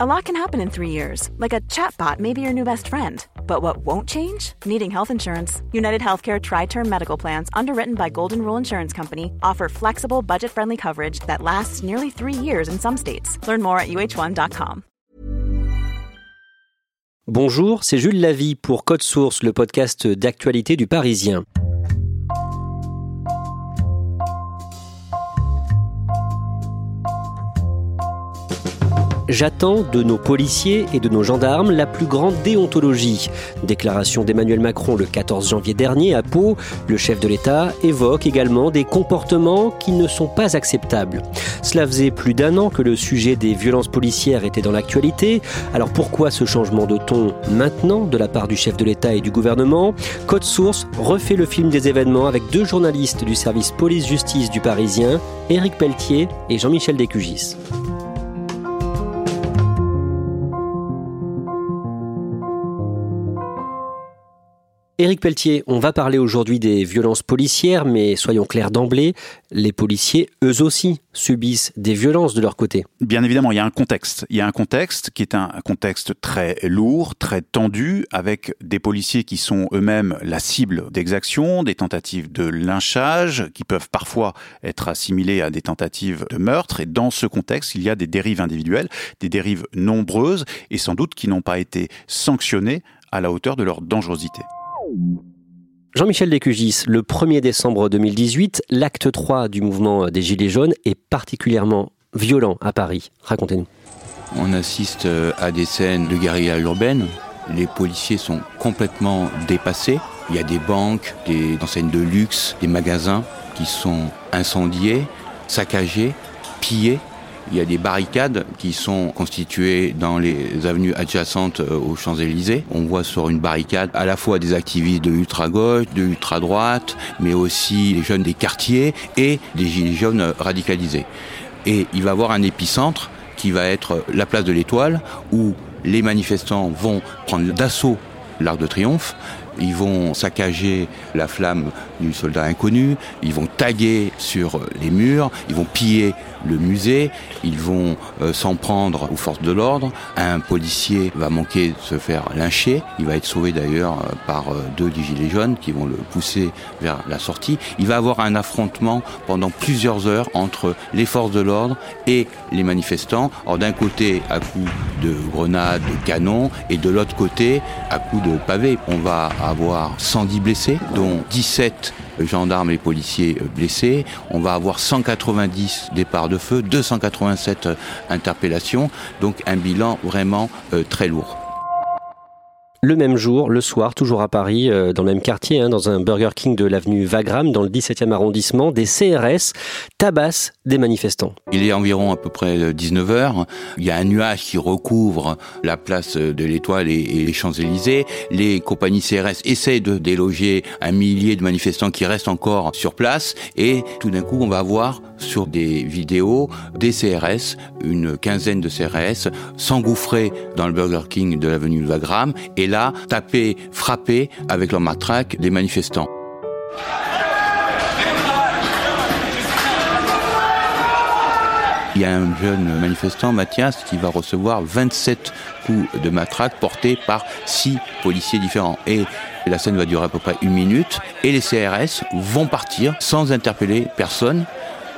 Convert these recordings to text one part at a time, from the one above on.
A lot can happen in three years, like a chatbot may be your new best friend. But what won't change? Needing health insurance. United Healthcare Tri Term Medical Plans, underwritten by Golden Rule Insurance Company, offer flexible, budget friendly coverage that lasts nearly three years in some states. Learn more at uh1.com. Bonjour, c'est Jules Lavie pour Code Source, le podcast d'actualité du Parisien. J'attends de nos policiers et de nos gendarmes la plus grande déontologie. Déclaration d'Emmanuel Macron le 14 janvier dernier à Pau, le chef de l'État évoque également des comportements qui ne sont pas acceptables. Cela faisait plus d'un an que le sujet des violences policières était dans l'actualité. Alors pourquoi ce changement de ton maintenant de la part du chef de l'État et du gouvernement? Code Source refait le film des événements avec deux journalistes du service police-justice du Parisien, Éric Pelletier et Jean-Michel Descugis. Éric Pelletier, on va parler aujourd'hui des violences policières, mais soyons clairs d'emblée, les policiers, eux aussi, subissent des violences de leur côté. Bien évidemment, il y a un contexte. Il y a un contexte qui est un contexte très lourd, très tendu, avec des policiers qui sont eux-mêmes la cible d'exactions, des tentatives de lynchage, qui peuvent parfois être assimilées à des tentatives de meurtre. Et dans ce contexte, il y a des dérives individuelles, des dérives nombreuses, et sans doute qui n'ont pas été sanctionnées à la hauteur de leur dangerosité. Jean-Michel Descugis, le 1er décembre 2018, l'acte 3 du mouvement des Gilets jaunes est particulièrement violent à Paris. Racontez-nous. On assiste euh, à des scènes de guérilla urbaine. Les policiers sont complètement dépassés. Il y a des banques, des enseignes de luxe, des magasins qui sont incendiés, saccagés, pillés. Il y a des barricades qui sont constituées dans les avenues adjacentes euh, aux Champs-Élysées. On voit sur une barricade à la fois des activistes de ultra-gauche, de ultra-droite, mais aussi les jeunes des quartiers et des gilets jaunes radicalisés. Et il va y avoir un épicentre qui va être la place de l'Étoile, où les manifestants vont prendre d'assaut l'Arc de Triomphe, ils vont saccager la flamme du soldat inconnu, ils vont taguer sur les murs, ils vont piller le musée, ils vont euh, s'en prendre aux forces de l'ordre. Un policier va manquer de se faire lyncher, il va être sauvé d'ailleurs euh, par euh, deux des gilets jaunes qui vont le pousser vers la sortie. Il va avoir un affrontement pendant plusieurs heures entre les forces de l'ordre et les manifestants. Alors d'un côté à coups de grenades, de canons, et de l'autre côté à coups de pavés. On va avoir 110 blessés, dont 17 gendarmes et policiers blessés. On va avoir 190 départs de feu, 287 interpellations, donc un bilan vraiment euh, très lourd. Le même jour, le soir, toujours à Paris, euh, dans le même quartier, hein, dans un Burger King de l'avenue Wagram, dans le 17e arrondissement, des CRS tabassent des manifestants. Il est environ à peu près 19 heures. Il y a un nuage qui recouvre la place de l'Étoile et, les Champs-Élysées. Les compagnies CRS essaient de déloger un millier de manifestants qui restent encore sur place. Et tout d'un coup, on va voir sur des vidéos des CRS, une quinzaine de CRS, s'engouffrer dans le Burger King de l'avenue Wagram et là, taper, frapper avec leur matraque des manifestants. Il y a un jeune manifestant, Mathias, qui va recevoir 27 coups de matraque portés par six policiers différents. Et la scène va durer à peu près une minute. Et les CRS vont partir sans interpeller personne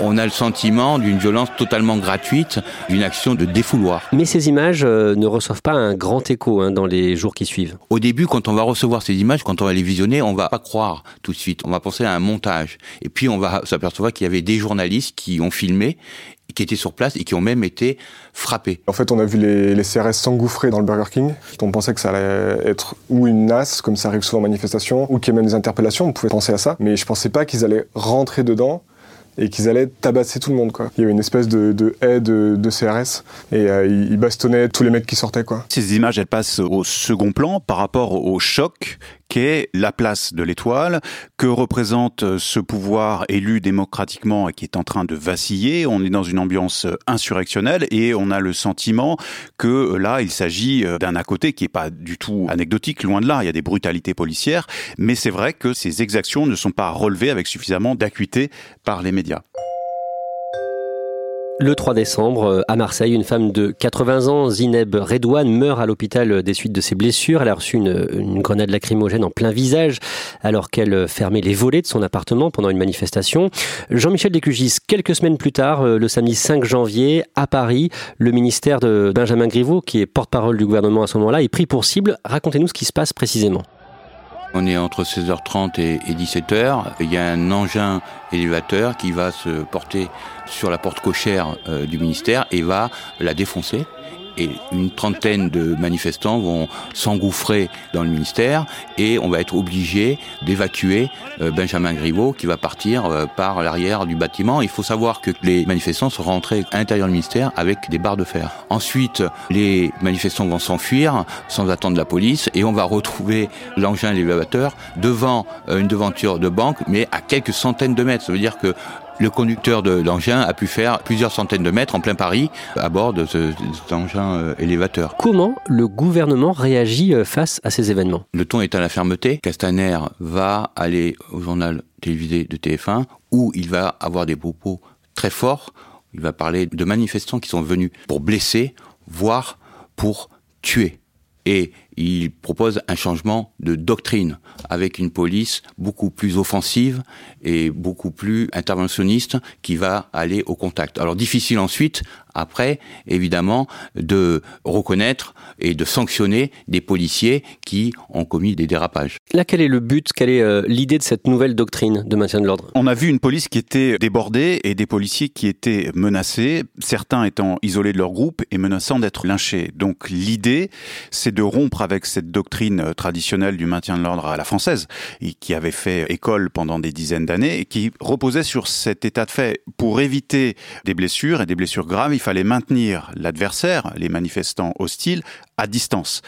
on a le sentiment d'une violence totalement gratuite, d'une action de défouloir. Mais ces images euh, ne reçoivent pas un grand écho hein, dans les jours qui suivent. Au début, quand on va recevoir ces images, quand on va les visionner, on va pas croire tout de suite. On va penser à un montage. Et puis on va s'apercevoir qu'il y avait des journalistes qui ont filmé qui étaient sur place et qui ont même été frappés. En fait, on a vu les, les CRS s'engouffrer dans le Burger King. On pensait que ça allait être ou une nasse, comme ça arrive souvent en manifestation, ou qu'il y ait même des interpellations, on pouvait penser à ça. Mais je pensais pas qu'ils allaient rentrer dedans et qu'ils allaient tabasser tout le monde. Quoi. Il y avait une espèce de, haie de, de, CRS et euh, ils bastonnaient tous les mecs qui sortaient. Quoi. Ces images, elles passent au second plan par rapport au choc qu'est la place de l'étoile, que représente ce pouvoir élu démocratiquement et qui est en train de vaciller. On est dans une ambiance insurrectionnelle et on a le sentiment que là, il s'agit d'un à côté qui est pas du tout anecdotique, loin de là. Il y a des brutalités policières, mais c'est vrai que ces exactions ne sont pas relevées avec suffisamment d'acuité par les médias. Le 3 décembre, euh, à Marseille, une femme de 80 ans, Zineb Redouane, meurt à l'hôpital des suites de ses blessures. Elle a reçu une, grenade lacrymogène en plein visage alors qu'elle fermait les volets de son appartement pendant une manifestation. Jean-Michel Descugis, quelques semaines plus tard, euh, le samedi 5 janvier, à Paris, le ministère de Benjamin Griveaux, qui est porte-parole du gouvernement à ce moment-là, est pris pour cible. Racontez-nous ce qui se passe précisément. On est entre 16h30 et 17h. Il y a un engin élévateur qui va se porter sur la porte cochère euh, du ministère et va la défoncer et une trentaine de manifestants vont s'engouffrer dans le ministère et on va être obligé d'évacuer euh, Benjamin Griveaux qui va partir euh, par l'arrière du bâtiment. Il faut savoir que les manifestants sont rentrés à l'intérieur du ministère avec des barres de fer. Ensuite, les manifestants vont s'enfuir sans attendre la police et on va retrouver l'engin élévateur devant euh, une devanture de banque mais à quelques centaines de mètres. Ça veut dire que le conducteur de l'engin a pu faire plusieurs centaines de mètres en plein Paris à bord de cet engin euh, élévateur. Comment le gouvernement réagit euh, face à ces événements? Le ton est à la fermeté. Castaner va aller au journal télévisé de TF1 où il va avoir des propos très forts. Il va parler de manifestants qui sont venus pour blesser, voire pour tuer. Et il propose un changement de doctrine avec une police beaucoup plus offensive et beaucoup plus interventionniste qui va aller au contact. Alors difficile ensuite, après, évidemment, de reconnaître et de sanctionner des policiers qui ont commis des dérapages. Là, quel est le but, quelle est euh, l'idée de cette nouvelle doctrine de maintien de l'ordre? On a vu une police qui était débordée et des policiers qui étaient menacés, certains étant isolés de leur groupe et menaçant d'être lynchés. Donc l'idée, c'est de rompre avec cette doctrine euh, traditionnelle du maintien de l'ordre à la française, qui avait fait école pendant des dizaines d'années et qui reposait sur cet état de fait. Pour éviter des blessures et des blessures graves, il fallait maintenir l'adversaire, les manifestants hostiles, à distance.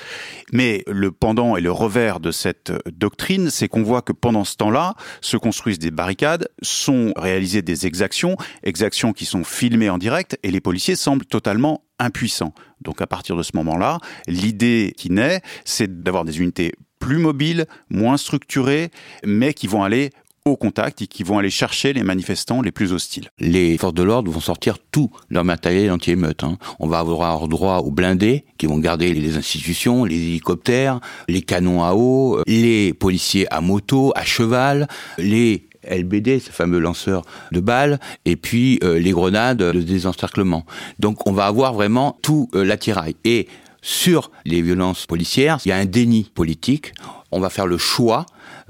Mais le pendant et le revers de cette doctrine, c'est qu'on voit que pendant ce temps-là, se construisent des barricades, sont réalisées des exactions, exactions qui sont filmées en direct, et les policiers semblent totalement impuissants. Donc à partir de ce moment-là, l'idée qui naît, c'est d'avoir des unités plus mobiles, moins structurées, mais qui vont aller au contact et qui vont aller chercher les manifestants les plus hostiles. Les forces de l'ordre vont sortir tout leur matériel anti-émeute. Hein. On va avoir droit aux blindés qui vont garder les institutions, les hélicoptères, les canons à eau, les policiers à moto, à cheval, les LBD, ce fameux lanceur de balles, et puis euh, les grenades de désencerclement. Donc on va avoir vraiment tout euh, l'attirail. Et sur les violences policières, il y a un déni politique. On va faire le choix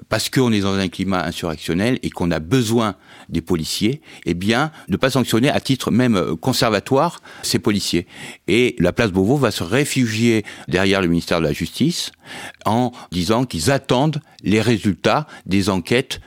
parce qu'on est dans un climat insurrectionnel et qu'on a besoin des policiers, eh bien, ne pas sanctionner à titre même euh, conservatoire ces policiers. Et la place Beauvau va se réfugier derrière le ministère de la Justice en disant qu'ils attendent les résultats des enquêtes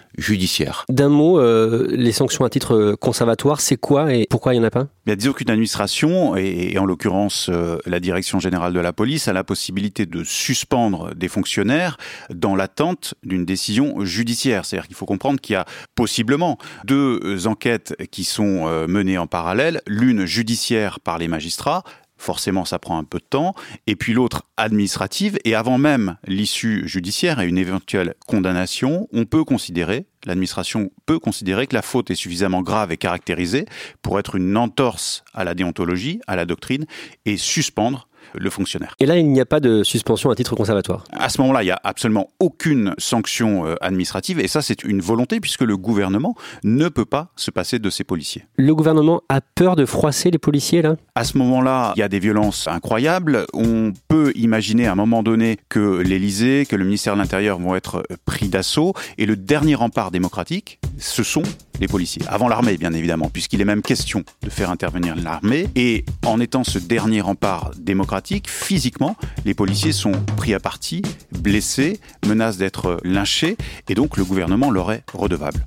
D'un mot, euh, les sanctions à titre conservatoire, c'est quoi et pourquoi il n'y en a pas? Il a disons qu'une administration, et, en l'occurrence euh, la direction générale de la police, a la possibilité de suspendre des fonctionnaires dans l'attente d'une décision judiciaire. C'est-à-dire qu'il faut comprendre qu'il y a possiblement deux enquêtes qui sont euh, menées en parallèle, l'une judiciaire par les magistrats, forcément ça prend un peu de temps, et puis l'autre administrative, et avant même l'issue judiciaire et une éventuelle condamnation, on peut considérer, l'administration peut considérer que la faute est suffisamment grave et caractérisée pour être une entorse à la déontologie, à la doctrine, et suspendre le fonctionnaire. Et là, il n'y a pas de suspension à titre conservatoire À ce moment-là, il n'y a absolument aucune sanction euh, administrative et ça, c'est une volonté puisque le gouvernement ne peut pas se passer de ses policiers. Le gouvernement a peur de froisser les policiers, là? À ce moment-là, il y a des violences incroyables. On peut imaginer à un moment donné que l'Élysée, que le ministère de l'Intérieur vont être pris d'assaut et le dernier rempart démocratique, ce sont les policiers. Avant l'armée, bien évidemment, puisqu'il est même question de faire intervenir l'armée. Et en étant ce dernier rempart démocratique, physiquement, les policiers sont pris à partie, blessés, menacent d'être lynchés, et donc le gouvernement leur est redevable.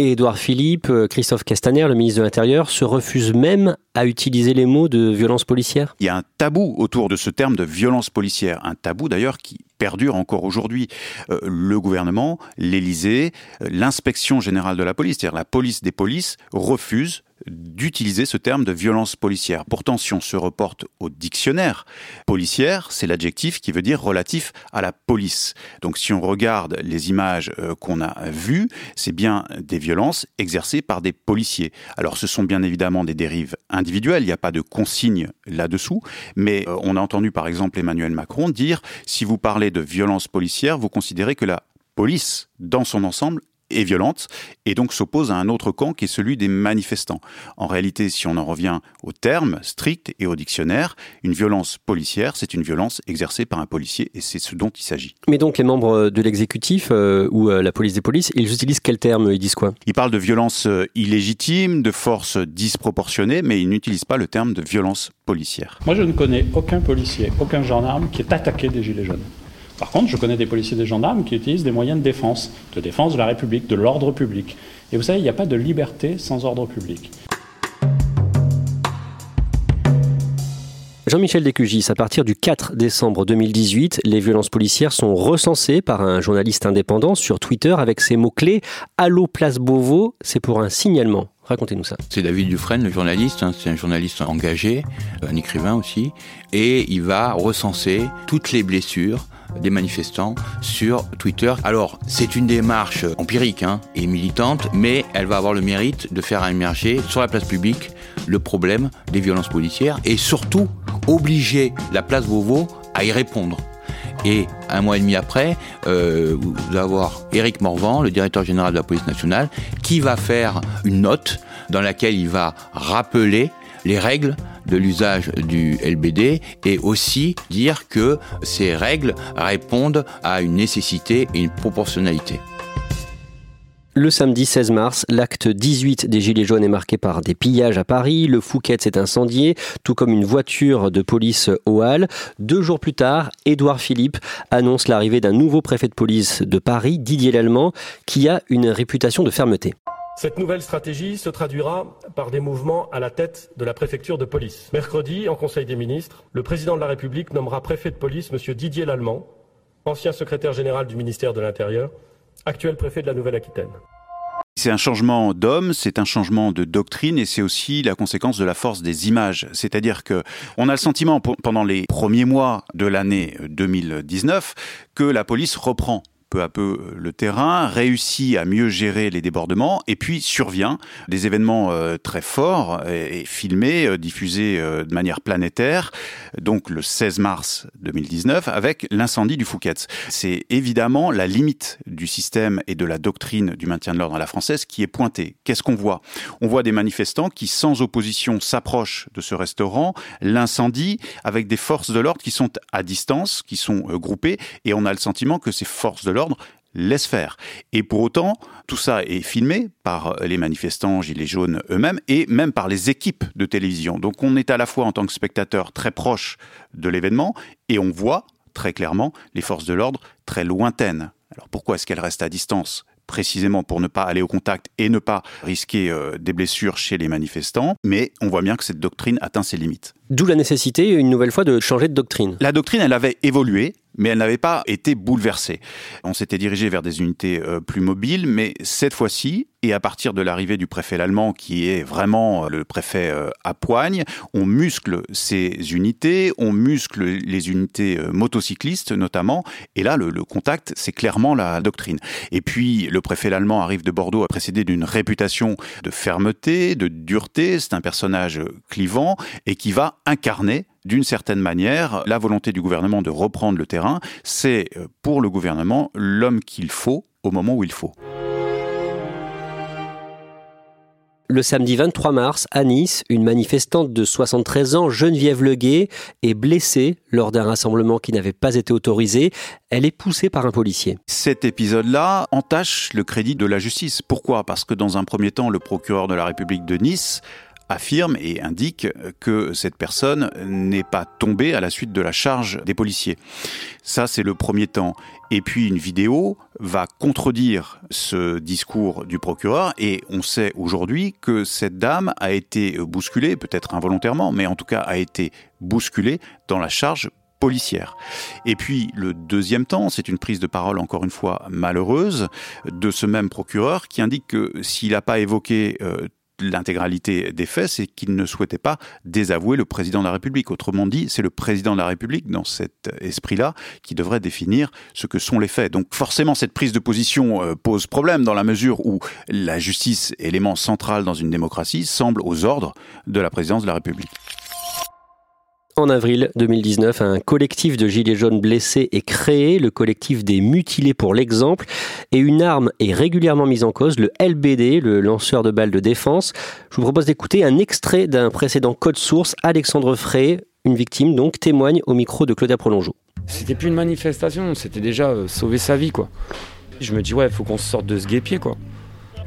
Et Édouard Philippe, euh, Christophe Castaner, le ministre de l'Intérieur, se refusent même à utiliser les mots de violence policière Il y a un tabou autour de ce terme de violence policière, un tabou d'ailleurs qui perdure encore aujourd'hui. Euh, le gouvernement, l'Élysée, euh, l'inspection générale de la police, c'est-à-dire la police des polices, refuse d'utiliser ce terme de violence policière. Pourtant, si on se reporte au dictionnaire, policière, c'est l'adjectif qui veut dire relatif à la police. Donc si on regarde les images euh, qu'on a vues, c'est bien des violences exercées par des policiers. Alors ce sont bien évidemment des dérives individuelles, il n'y a pas de consigne là-dessous, mais euh, on a entendu par exemple Emmanuel Macron dire si vous parlez de violence policière, vous considérez que la police, dans son ensemble, est violente et donc s'oppose à un autre camp qui est celui des manifestants. En réalité, si on en revient au terme strict et au dictionnaire, une violence policière, c'est une violence exercée par un policier et c'est ce dont il s'agit. Mais donc les membres de l'exécutif euh, ou euh, la police des polices, ils utilisent quel terme Ils disent quoi? Ils parlent de violence euh, illégitime, de force disproportionnée, mais ils n'utilisent pas le terme de violence policière. Moi, je ne connais aucun policier, aucun gendarme qui est attaqué des Gilets jaunes. Par contre, je connais des policiers et des gendarmes qui utilisent des moyens de défense, de défense de la République, de l'ordre public. Et vous savez, il n'y a pas de liberté sans ordre public. Jean-Michel Descugis, à partir du 4 décembre 2018, les violences policières sont recensées par un journaliste indépendant sur Twitter avec ces mots-clés Allô Place Beauvau, c'est pour un signalement. Racontez-nous ça. C'est David Dufresne, le journaliste. Hein. c'est un journaliste engagé, un écrivain aussi. Et il va recenser toutes les blessures des manifestants sur Twitter. Alors, c'est une démarche empirique hein, et militante, mais elle va avoir le mérite de faire émerger sur la place publique le problème des violences policières et surtout obliger la place Beauvau à y répondre. Et un mois et demi après, euh, vous allez avoir Éric Morvan, le directeur général de la police nationale, qui va faire une note dans laquelle il va rappeler les règles de l'usage du LBD et aussi dire que ces règles répondent à une nécessité et une proportionnalité. Le samedi 16 mars, l'acte 18 des Gilets jaunes est marqué par des pillages à Paris. Le Fouquet s'est incendié, tout comme une voiture de police au Hall. Deux jours plus tard, Édouard Philippe annonce l'arrivée d'un nouveau préfet de police de Paris, Didier Lallemand, qui a une réputation de fermeté. Cette nouvelle stratégie se traduira par des mouvements à la tête de la préfecture de police. Mercredi, en Conseil des ministres, le président de la République nommera préfet de police M. Didier Lallemand, ancien secrétaire général du ministère de l'Intérieur, actuel préfet de la Nouvelle-Aquitaine. C'est un changement d'homme, c'est un changement de doctrine et c'est aussi la conséquence de la force des images. C'est-à-dire que on a le sentiment pendant les premiers mois de l'année 2019 que la police reprend peu à peu euh, le terrain, réussit à mieux gérer les débordements, et puis survient des événements euh, très forts et, filmés, euh, diffusés de manière planétaire, donc le 16 mars 2019, avec l'incendie du Fouquet's. C'est évidemment la limite du système et de la doctrine du maintien de l'ordre à la française qui est pointée. Qu'est-ce qu'on voit? On voit des manifestants qui, sans opposition, s'approchent de ce restaurant, l'incendie, avec des forces de l'ordre qui sont à distance, qui sont groupées, et on a le sentiment que ces forces de l'ordre l'ordre laisse faire. Et pour autant, tout ça est filmé par les manifestants gilets jaunes eux-mêmes et même par les équipes de télévision. Donc on est à la fois en tant que spectateur très proche de l'événement et on voit très clairement les forces de l'ordre très lointaines. Alors pourquoi est-ce qu'elles restent à distance précisément pour ne pas aller au contact et ne pas risquer euh, des blessures chez les manifestants, mais on voit bien que cette doctrine atteint ses limites. D'où la nécessité, une nouvelle fois, de changer de doctrine. La doctrine, elle avait évolué, mais elle n'avait pas été bouleversée. On s'était dirigé vers des unités euh, plus mobiles, mais cette fois-ci, et à partir de l'arrivée du préfet allemand, qui est vraiment euh, le préfet euh, à poigne, on muscle ces unités, on muscle les unités motocyclistes notamment, et là, le, contact, c'est clairement la doctrine. Et puis, le préfet allemand arrive de Bordeaux, précédé d'une réputation de fermeté, de dureté, c'est un personnage clivant, et qui va incarner d'une certaine manière, la volonté du gouvernement de reprendre le terrain, c'est euh, pour le gouvernement l'homme qu'il faut au moment où il faut. Le samedi 23 mars, à Nice, une manifestante de 73 ans, Geneviève Leguet, est blessée lors d'un rassemblement qui n'avait pas été autorisé. Elle est poussée par un policier. Cet épisode-là entache le crédit de la justice. Pourquoi? Parce que dans un premier temps, le procureur de la République de Nice affirme et indique que cette personne n'est pas tombée à la suite de la charge des policiers. Ça, c'est le premier temps. Et puis une vidéo va contredire ce discours du procureur et on sait aujourd'hui que cette dame a été bousculée, peut-être involontairement, mais en tout cas a été bousculée dans la charge policière. Et puis le deuxième temps, c'est une prise de parole encore une fois malheureuse de ce même procureur qui indique que s'il n'a pas évoqué euh, l'intégralité des faits, c'est qu'il ne souhaitait pas désavouer le président de la République. Autrement dit, c'est le président de la République, dans cet esprit-là, qui devrait définir ce que sont les faits. Donc forcément, cette prise de position euh, pose problème dans la mesure où la justice, élément central dans une démocratie, semble aux ordres de la présidence de la République. En avril 2019, un collectif de gilets jaunes blessés est créé, le collectif des mutilés pour l'exemple, et une arme est régulièrement mise en cause, le LBD, le lanceur de balles de défense. Je vous propose d'écouter un extrait d'un précédent code source. Alexandre Frey, une victime donc, témoigne au micro de Claudia Prolongeau. C'était plus une manifestation, c'était déjà euh, sauver sa vie quoi. Je me dis ouais, il faut qu'on sorte de ce guépier quoi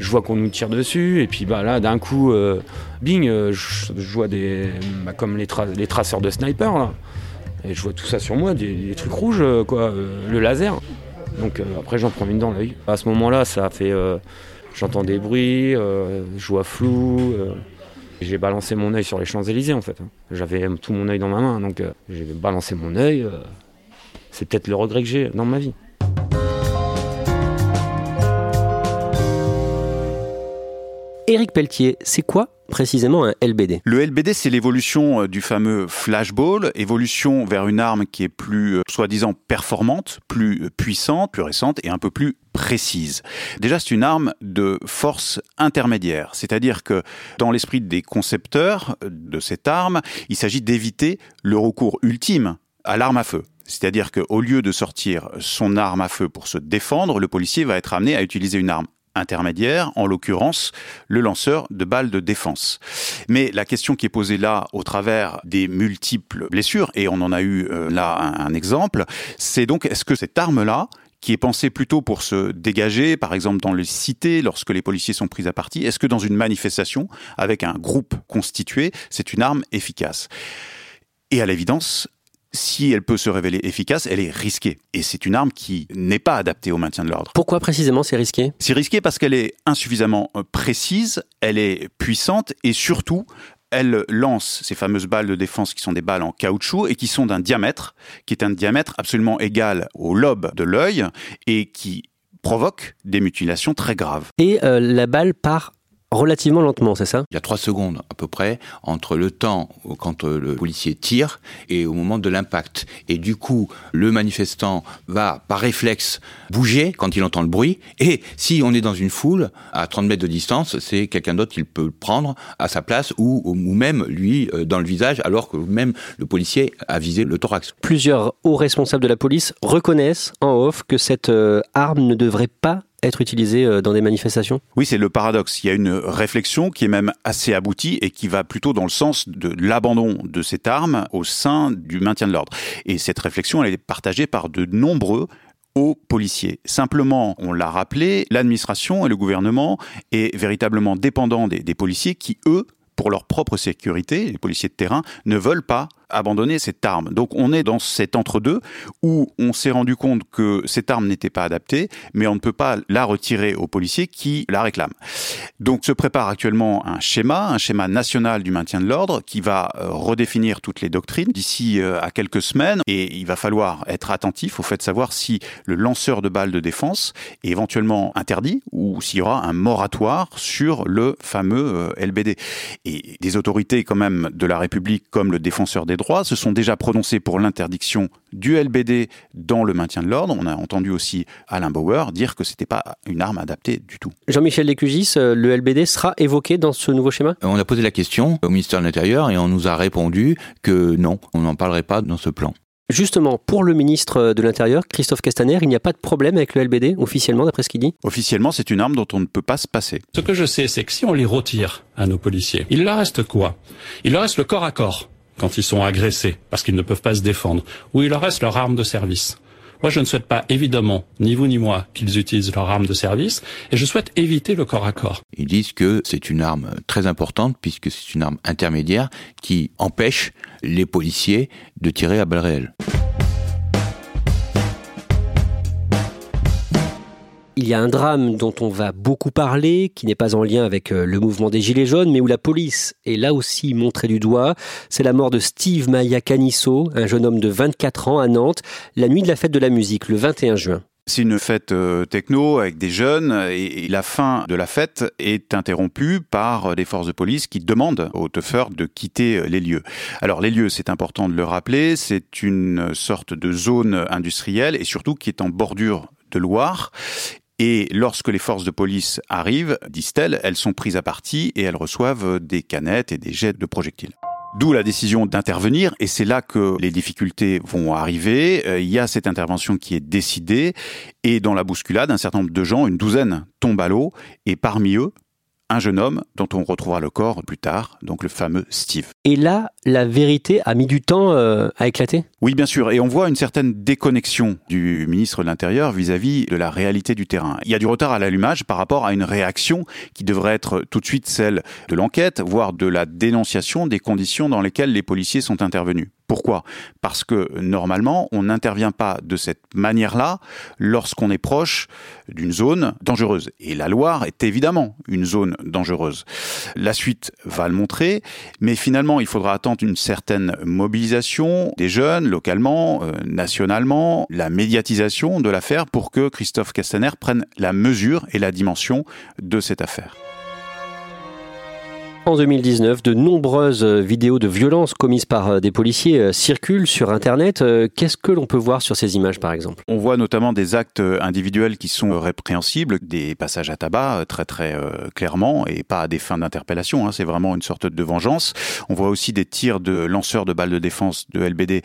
je vois qu'on nous tire dessus, et puis bah, là, d'un coup, euh, bing, euh, je, vois des. Bah, comme les, traceurs de sniper, là. Et je vois tout ça sur moi, des, trucs rouges, euh, quoi, le laser. Donc après, j'en prends une dans l'œil. À ce moment-là, ça fait. J'entends des bruits, je vois flou. j'ai balancé mon œil sur les Champs-Élysées, en fait. J'avais tout mon œil dans ma main, donc j'ai balancé mon œil. C'est peut-être le regret que j'ai dans ma vie. Éric Pelletier, c'est quoi précisément un LBD Le LBD, c'est l'évolution euh, du fameux flashball, évolution vers une arme qui est plus, euh, soi-disant, performante, plus euh, puissante, plus récente et un peu plus précise. Déjà, c'est une arme de force intermédiaire, c'est-à-dire que dans l'esprit des concepteurs de cette arme, il s'agit d'éviter le recours ultime à l'arme à feu. C'est-à-dire qu'au lieu de sortir son arme à feu pour se défendre, le policier va être amené à utiliser une arme intermédiaire, en l'occurrence le lanceur de balles de défense. Mais la question qui est posée là au travers des multiples blessures, et on en a eu euh, là un, exemple, c'est donc est-ce que cette arme-là, qui est pensée plutôt pour se dégager, par exemple dans les cités, lorsque les policiers sont pris à partie, est-ce que dans une manifestation, avec un groupe constitué, c'est une arme efficace? Et à l'évidence, si elle peut se révéler efficace, elle est risquée. Et c'est une arme qui n'est pas adaptée au maintien de l'ordre. Pourquoi précisément c'est risqué? C'est risqué parce qu'elle est insuffisamment euh, précise, elle est puissante et surtout, elle lance ces fameuses balles de défense qui sont des balles en caoutchouc et qui sont d'un diamètre, qui est un diamètre absolument égal au lobe de l'œil et qui provoque des mutilations très graves. Et euh, la balle part relativement lentement, c'est ça? Il y a trois secondes à peu près entre le temps quand euh, le policier tire et au moment de l'impact. Et du coup, le manifestant va par réflexe bouger quand il entend le bruit. Et si on est dans une foule à 30 mètres de distance, c'est quelqu'un d'autre qui peut prendre à sa place ou, ou même lui euh, dans le visage alors que même le policier a visé le thorax. Plusieurs hauts responsables de la police reconnaissent en off que cette euh, arme ne devrait pas être utilisé euh, dans des manifestations? Oui, c'est le paradoxe. Il y a une réflexion qui est même assez aboutie et qui va plutôt dans le sens de l'abandon de cette arme au sein du maintien de l'ordre. Et cette réflexion, elle est partagée par de nombreux hauts policiers. Simplement, on l'a rappelé, l'administration et le gouvernement est véritablement dépendant des policiers qui, eux, pour leur propre sécurité, les policiers de terrain ne veulent pas abandonner cette arme. Donc on est dans cet entre-deux où on s'est rendu compte que cette arme n'était pas adaptée, mais on ne peut pas la retirer aux policiers qui la réclament. Donc se prépare actuellement un schéma, un schéma national du maintien de l'ordre qui va euh, redéfinir toutes les doctrines d'ici euh, à quelques semaines et il va falloir être attentif au fait de savoir si le lanceur de balles de défense est éventuellement interdit ou s'il y aura un moratoire sur le fameux euh, LBD. Et des autorités quand même de la République comme le défenseur des se sont déjà prononcés pour l'interdiction du LBD dans le maintien de l'ordre. On a entendu aussi Alain Bauer dire que c'était pas une arme adaptée du tout. Jean-Michel Lécugis, euh, le LBD sera évoqué dans ce nouveau schéma? On a posé la question au ministère de l'Intérieur et on nous a répondu que non, on n'en parlerait pas dans ce plan. Justement, pour le ministre de l'Intérieur, Christophe Castaner, il n'y a pas de problème avec le LBD, officiellement, d'après ce qu'il dit? Officiellement, c'est une arme dont on ne peut pas se passer. Ce que je sais, c'est que si on les retire à nos policiers, il leur reste quoi? Il leur reste le corps à corps quand ils sont agressés, parce qu'ils ne peuvent pas se défendre, ou il leur reste leur arme de service. Moi, je ne souhaite pas, évidemment, ni vous ni moi, qu'ils utilisent leur arme de service, et je souhaite éviter le corps à corps. Ils disent que c'est une arme très importante, puisque c'est une arme intermédiaire qui empêche les policiers de tirer à balles réelles. Il y a un drame dont on va beaucoup parler, qui n'est pas en lien avec euh, le mouvement des Gilets jaunes, mais où la police est là aussi montrée du doigt. C'est la mort de Steve Maya Canisso, un jeune homme de 24 ans à Nantes, la nuit de la fête de la musique, le 21 juin. C'est une fête euh, techno avec des jeunes et, la fin de la fête est interrompue par des forces de police qui demandent aux teufeurs de quitter les lieux. Alors les lieux, c'est important de le rappeler, c'est une sorte de zone industrielle et surtout qui est en bordure de Loire et lorsque les forces de police arrivent, disent-elles, elles sont prises à partie et elles reçoivent des canettes et des jets de projectiles. D'où la décision d'intervenir, et c'est là que les difficultés vont arriver. Euh, il y a cette intervention qui est décidée, et dans la bousculade, un certain nombre de gens, une douzaine, tombent à l'eau, et parmi eux, un jeune homme dont on retrouvera le corps plus tard, donc le fameux Steve. Et là, la vérité a mis du temps euh, à éclater? Oui, bien sûr, et on voit une certaine déconnexion du ministre de l'Intérieur vis-à-vis de la réalité du terrain. Il y a du retard à l'allumage par rapport à une réaction qui devrait être tout de suite celle de l'enquête, voire de la dénonciation des conditions dans lesquelles les policiers sont intervenus. Pourquoi? Parce que normalement, on n'intervient pas de cette manière-là lorsqu'on est proche d'une zone dangereuse. Et la Loire est évidemment une zone dangereuse. La suite va le montrer, mais finalement, il faudra attendre une certaine mobilisation des jeunes, localement, euh, nationalement, la médiatisation de l'affaire pour que Christophe Castaner prenne la mesure et la dimension de cette affaire. En 2019, de nombreuses vidéos de violences commises par euh, des policiers euh, circulent sur Internet. Euh, qu'est-ce que l'on peut voir sur ces images, par exemple? On voit notamment des actes individuels qui sont répréhensibles, des passages à tabac très très clairement, et pas à des fins d'interpellation. Hein. c'est vraiment une sorte de vengeance. On voit aussi des tirs de lanceurs de balles de défense de LBD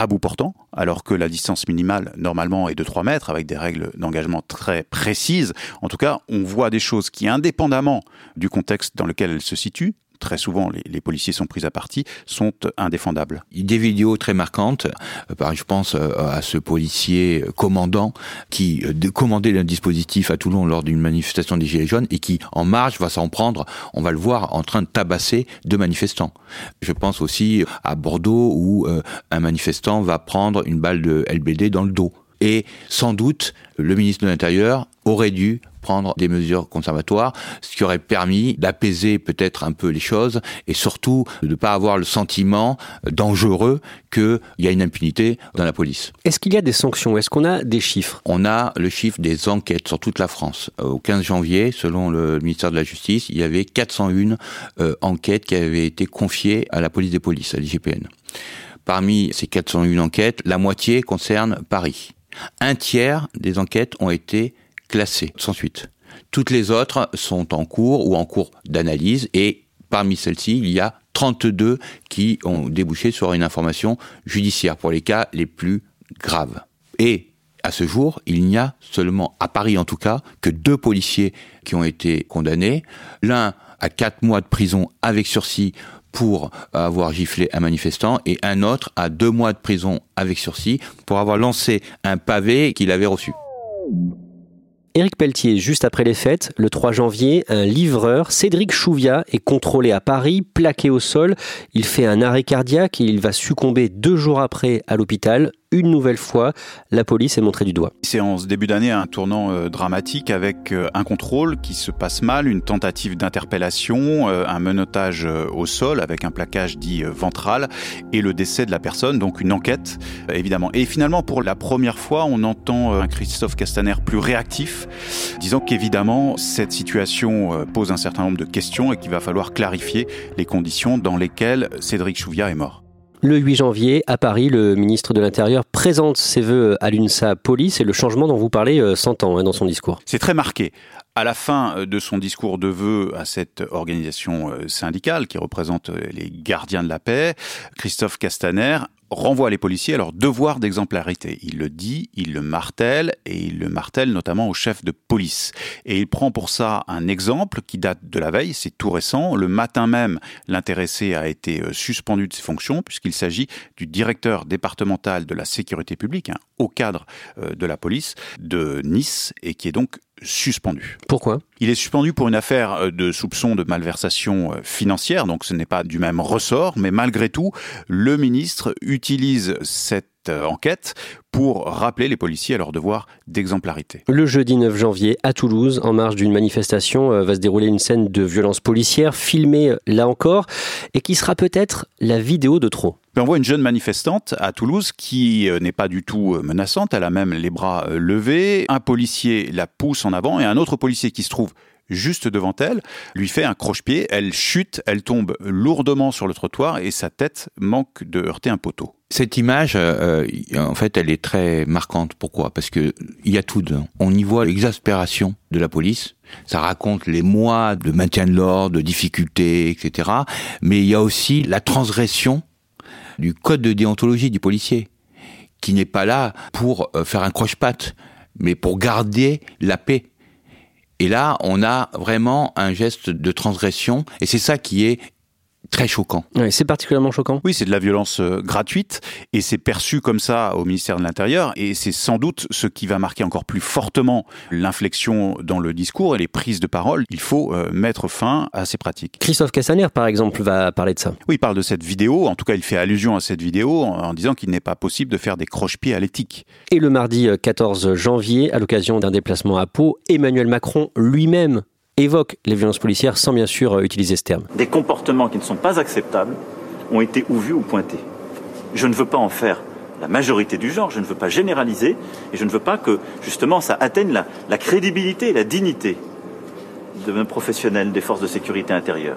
à bout portant, alors que la distance minimale normalement est de 3 mètres avec des règles d'engagement très précises. En tout cas, on voit des choses qui, indépendamment du contexte dans lequel elles se situent, très souvent les, policiers sont pris à partie, sont indéfendables. Des vidéos très marquantes, euh, je pense euh, à ce policier commandant qui euh, commandait un dispositif à Toulon lors d'une manifestation des Gilets jaunes et qui, en marche, va s'en prendre, on va le voir, en train de tabasser deux manifestants. Je pense aussi à Bordeaux où un manifestant va prendre une balle de LBD dans le dos. Et sans doute, le ministre de l'Intérieur aurait dû prendre des mesures conservatoires, ce qui aurait permis d'apaiser peut-être un peu les choses et surtout de ne pas avoir le sentiment dangereux qu'il y a une impunité dans la police. Est-ce qu'il y a des sanctions? Est-ce qu'on a des chiffres? On a le chiffre des enquêtes sur toute la France. Au 15 janvier, selon le ministère de la Justice, il y avait 401 euh, enquêtes qui avaient été confiées à la police des polices, à l'IGPN. Parmi ces 401 enquêtes, la moitié concerne Paris. Un tiers des enquêtes ont été classées sans suite. Toutes les autres sont en cours ou en cours d'analyse et parmi celles-ci, il y a 32 qui ont débouché sur une information judiciaire pour les cas les plus graves. Et à ce jour, il n'y a seulement, à Paris en tout cas, que deux policiers qui ont été condamnés. L'un à quatre mois de prison avec sursis pour avoir giflé un manifestant et un autre à deux mois de prison avec sursis pour avoir lancé un pavé qu'il avait reçu. Éric Pelletier, juste après les fêtes, le 3 janvier, un livreur, Cédric Chouvia, est contrôlé à Paris, plaqué au sol. Il fait un arrêt cardiaque et il va succomber deux jours après à l'hôpital une nouvelle fois, la police est montrée du doigt. C'est en ce début d'année un tournant euh, dramatique avec euh, un contrôle qui se passe mal, une tentative d'interpellation, euh, un menottage au sol avec un plaquage dit ventral et le décès de la personne, donc une enquête évidemment. Et finalement, pour la première fois, on entend un Christophe Castaner plus réactif, disant qu'évidemment, cette situation pose un certain nombre de questions et qu'il va falloir clarifier les conditions dans lesquelles Cédric Chouviat est mort. Le 8 janvier, à Paris, le ministre de l'Intérieur présente ses voeux à l'UNSA Police et le changement dont vous parlez euh, s'entend hein, dans son discours. C'est très marqué. À la fin euh, de son discours de vœux à cette organisation euh, syndicale qui représente les gardiens de la paix, Christophe Castaner renvoie les policiers à leur devoir d'exemplarité. Il le dit, il le martèle, et il le martèle notamment au chef de police. Et il prend pour ça un exemple qui date de la veille, c'est tout récent. Le matin même, l'intéressé a été euh, suspendu de ses fonctions, puisqu'il s'agit du directeur départemental de la sécurité publique, un haut cadre euh, de la police de Nice, et qui est donc suspendu. Pourquoi? Il est suspendu pour une affaire euh, de soupçon de malversation euh, financière, donc ce n'est pas du même ressort, mais malgré tout, le ministre utilise cette euh, enquête pour rappeler les policiers à leur devoir d'exemplarité. Le jeudi 9 janvier, à Toulouse, en marge d'une manifestation, va se dérouler une scène de violence policière, filmée là encore, et qui sera peut-être la vidéo de trop. Ben, on voit une jeune manifestante à Toulouse qui euh, n'est pas du tout euh, menaçante, elle a même les bras euh, levés. Un policier la pousse en avant et un autre policier qui se trouve juste devant elle, lui fait un croche-pied, elle chute, elle tombe lourdement sur le trottoir et sa tête manque de heurter un poteau. Cette image, en fait, elle est très marquante. Pourquoi? Parce que il y a tout dedans. On y voit l'exaspération de la police. Ça raconte les mois de maintien de l'ordre, de difficultés, etc. Mais il y a aussi la transgression du code de déontologie du policier, qui n'est pas là pour euh, faire un croche-patte, mais pour garder la paix. Et là, on a vraiment un geste de transgression, et c'est ça qui est très choquant. Ouais, c'est particulièrement choquant. Oui, c'est de la violence euh, gratuite et c'est perçu comme ça au ministère de l'Intérieur et c'est sans doute ce qui va marquer encore plus fortement l'inflexion dans le discours et les prises de parole. Il faut euh, mettre fin à ces pratiques. Christophe Cassaner, par exemple, va parler de ça. Oui, il parle de cette vidéo, en tout cas il fait allusion à cette vidéo en, en disant qu'il n'est pas possible de faire des croche-pieds à l'éthique. Et le mardi euh, 14 janvier, à l'occasion d'un déplacement à Pau, Emmanuel Macron lui-même évoque les violences policières sans bien sûr euh, utiliser ce terme. Des comportements qui ne sont pas acceptables ont été ou vus ou pointés. Je ne veux pas en faire la majorité du genre, je ne veux pas généraliser et je ne veux pas que justement ça atteigne la, la crédibilité et la dignité de nos professionnels des forces de sécurité intérieure.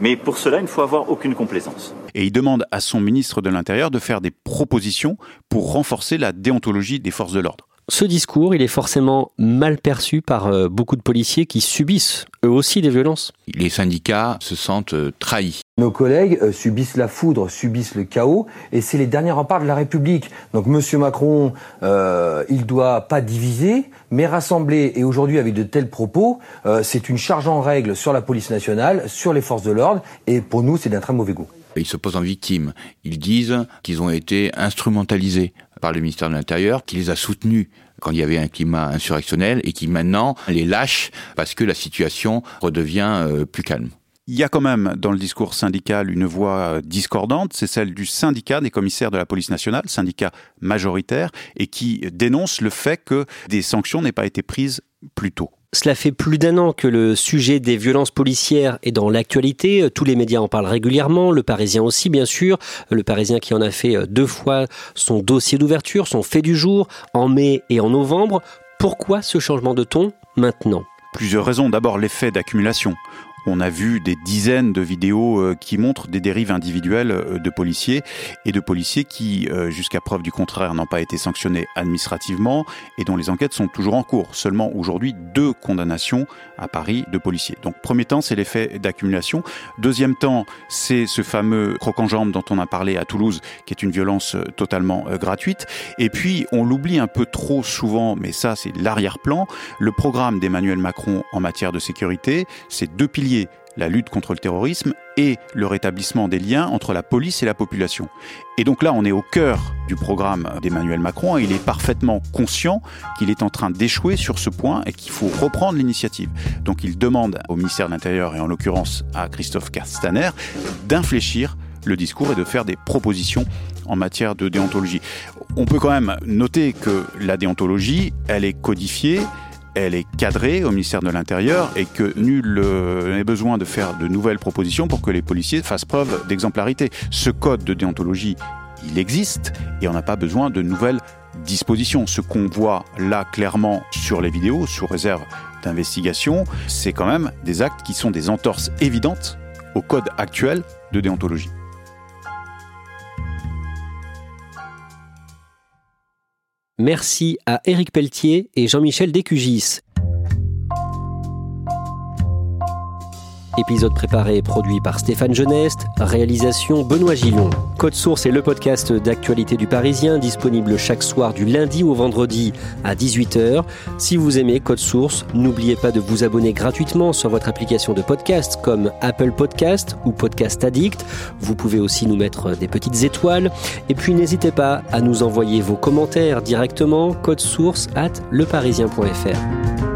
Mais pour cela, il ne faut avoir aucune complaisance. Et il demande à son ministre de l'Intérieur de faire des propositions pour renforcer la déontologie des forces de l'ordre. Ce discours, il est forcément mal perçu par euh, beaucoup de policiers qui subissent eux aussi des violences. Les syndicats se sentent euh, trahis. Nos collègues euh, subissent la foudre, subissent le chaos, et c'est les derniers remparts de la République. Donc Monsieur Macron, euh, il doit pas diviser, mais rassembler. Et aujourd'hui, avec de tels propos, euh, c'est une charge en règle sur la police nationale, sur les forces de l'ordre, et pour nous, c'est d'un très mauvais goût. Ils se posent en victime. Ils disent qu'ils ont été instrumentalisés par le ministère de l'Intérieur, qui les a soutenus quand il y avait un climat insurrectionnel et qui maintenant les lâche parce que la situation redevient euh, plus calme. Il y a quand même dans le discours syndical une voix discordante, c'est celle du syndicat des commissaires de la police nationale, syndicat majoritaire, et qui dénonce le fait que des sanctions n'aient pas été prises plus tôt. Cela fait plus d'un an que le sujet des violences policières est dans l'actualité. Tous les médias en parlent régulièrement, le Parisien aussi bien sûr. Le Parisien qui en a fait deux fois son dossier d'ouverture, son fait du jour, en mai et en novembre. Pourquoi ce changement de ton maintenant? Plusieurs raisons. D'abord l'effet d'accumulation. On a vu des dizaines de vidéos euh, qui montrent des dérives individuelles euh, de policiers et de policiers qui, euh, jusqu'à preuve du contraire, n'ont pas été sanctionnés administrativement et dont les enquêtes sont toujours en cours. Seulement aujourd'hui, deux condamnations à Paris de policiers. Donc premier temps, c'est l'effet d'accumulation. Deuxième temps, c'est ce fameux croc en jambe dont on a parlé à Toulouse, qui est une violence totalement gratuite. Et puis, on l'oublie un peu trop souvent, mais ça, c'est l'arrière-plan. Le programme d'Emmanuel Macron en matière de sécurité, c'est deux piliers la lutte contre le terrorisme et le rétablissement des liens entre la police et la population. Et donc là, on est au cœur du programme d'Emmanuel Macron il est parfaitement conscient qu'il est en train d'échouer sur ce point et qu'il faut reprendre l'initiative. Donc il demande au ministère de l'Intérieur et en l'occurrence à Christophe Castaner d'infléchir le discours et de faire des propositions en matière de déontologie. On peut quand même noter que la déontologie, elle est codifiée, elle est cadrée au ministère de l'Intérieur et que nul euh, n'est besoin de faire de nouvelles propositions pour que les policiers fassent preuve d'exemplarité. Ce code de déontologie, il existe et on n'a pas besoin de nouvelles dispositions. Ce qu'on voit là clairement sur les vidéos, sous réserve d'investigation, c'est quand même des actes qui sont des entorses évidentes au code actuel de déontologie. Merci à Éric Pelletier et Jean-Michel Décugis. Épisode préparé et produit par Stéphane Geneste, réalisation Benoît Gillon. Code Source est le podcast d'actualité du Parisien, disponible chaque soir du lundi au vendredi à 18h. Si vous aimez Code Source, n'oubliez pas de vous abonner gratuitement sur votre application de podcast comme Apple Podcast ou Podcast Addict. Vous pouvez aussi nous mettre des petites étoiles. Et puis n'hésitez pas à nous envoyer vos commentaires directement code source at leparisien.fr.